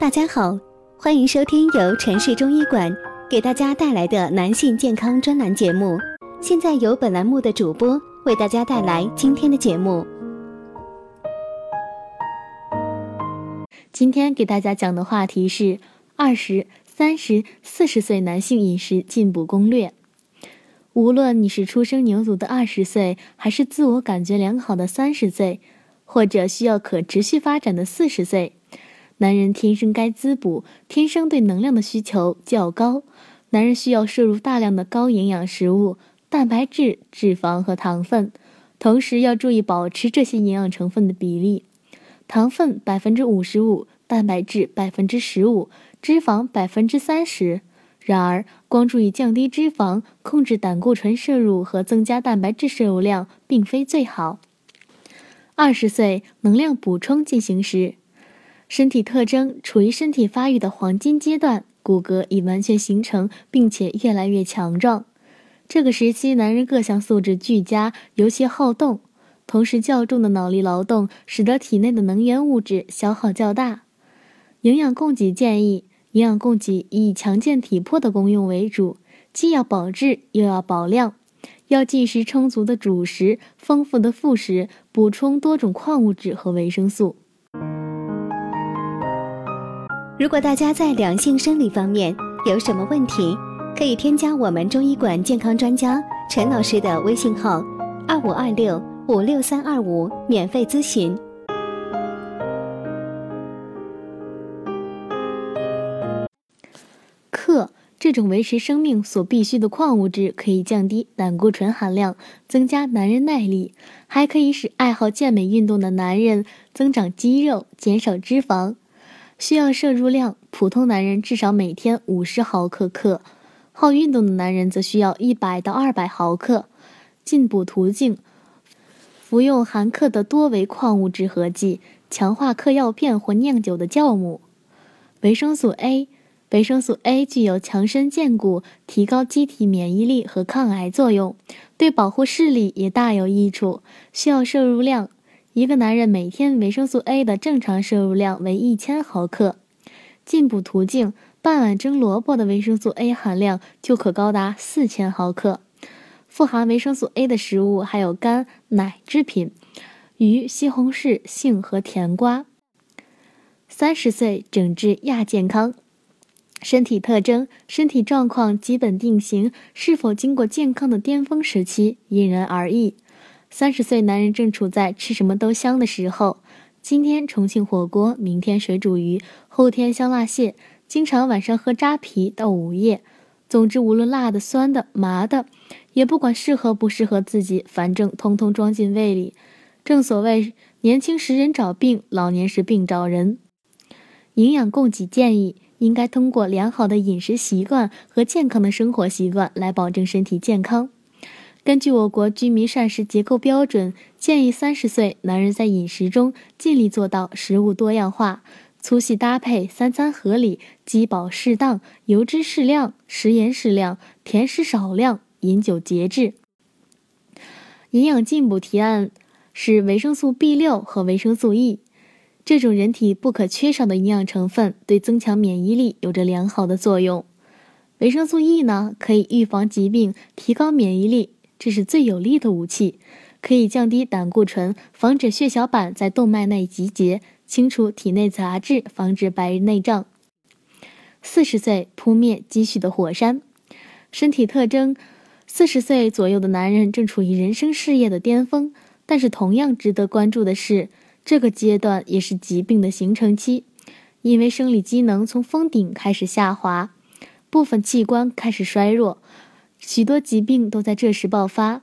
大家好，欢迎收听由城市中医馆给大家带来的男性健康专栏节目。现在由本栏目的主播为大家带来今天的节目。今天给大家讲的话题是二十三十四十岁男性饮食进补攻略。无论你是初生牛犊的二十岁，还是自我感觉良好的三十岁，或者需要可持续发展的四十岁。男人天生该滋补，天生对能量的需求较高。男人需要摄入大量的高营养食物，蛋白质、脂肪和糖分，同时要注意保持这些营养成分的比例：糖分百分之五十五，蛋白质百分之十五，脂肪百分之三十。然而，光注意降低脂肪、控制胆固醇摄入和增加蛋白质摄入量，并非最好。二十岁能量补充进行时。身体特征处于身体发育的黄金阶段，骨骼已完全形成，并且越来越强壮。这个时期，男人各项素质俱佳，尤其好动，同时较重的脑力劳动使得体内的能源物质消耗较大。营养供给建议：营养供给以强健体魄的功用为主，既要保质又要保量，要进食充足的主食，丰富的副食，补充多种矿物质和维生素。如果大家在两性生理方面有什么问题，可以添加我们中医馆健康专家陈老师的微信号：二五二六五六三二五，免费咨询。克这种维持生命所必需的矿物质，可以降低胆固醇含量，增加男人耐力，还可以使爱好健美运动的男人增长肌肉，减少脂肪。需要摄入量，普通男人至少每天五十毫克克，好运动的男人则需要一百到二百毫克。进补途径：服用含克的多维矿物质合剂，强化克药片或酿酒的酵母。维生素 A，维生素 A 具有强身健骨、提高机体免疫力和抗癌作用，对保护视力也大有益处。需要摄入量。一个男人每天维生素 A 的正常摄入量为一千毫克。进补途径：半碗蒸萝卜的维生素 A 含量就可高达四千毫克。富含维生素 A 的食物还有肝、奶制品、鱼、西红柿、杏和甜瓜。三十岁整治亚健康，身体特征、身体状况基本定型，是否经过健康的巅峰时期，因人而异。三十岁男人正处在吃什么都香的时候，今天重庆火锅，明天水煮鱼，后天香辣蟹，经常晚上喝扎啤到午夜。总之，无论辣的、酸的、麻的，也不管适合不适合自己，反正通通装进胃里。正所谓，年轻时人找病，老年时病找人。营养供给建议，应该通过良好的饮食习惯和健康的生活习惯来保证身体健康。根据我国居民膳食结构标准，建议三十岁男人在饮食中尽力做到食物多样化、粗细搭配、三餐合理、饥饱适当、油脂适量、食盐适量、甜食少量、饮酒节制。营养进补提案是维生素 B 六和维生素 E，这种人体不可缺少的营养成分，对增强免疫力有着良好的作用。维生素 E 呢，可以预防疾病，提高免疫力。这是最有力的武器，可以降低胆固醇，防止血小板在动脉内集结，清除体内杂质，防止白日内障。四十岁扑灭积蓄的火山，身体特征：四十岁左右的男人正处于人生事业的巅峰，但是同样值得关注的是，这个阶段也是疾病的形成期，因为生理机能从峰顶开始下滑，部分器官开始衰弱。许多疾病都在这时爆发，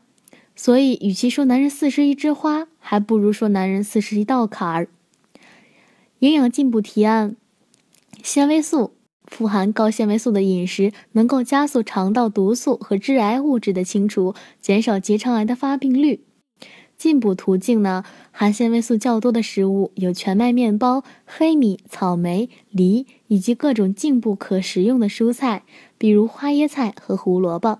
所以与其说男人四十一枝花，还不如说男人四十一道坎儿。营养进补提案：纤维素，富含高纤维素的饮食能够加速肠道毒素和致癌物质的清除，减少结肠癌的发病率。进补途径呢？含纤维素较多的食物有全麦面包、黑米、草莓、梨以及各种进补可食用的蔬菜，比如花椰菜和胡萝卜。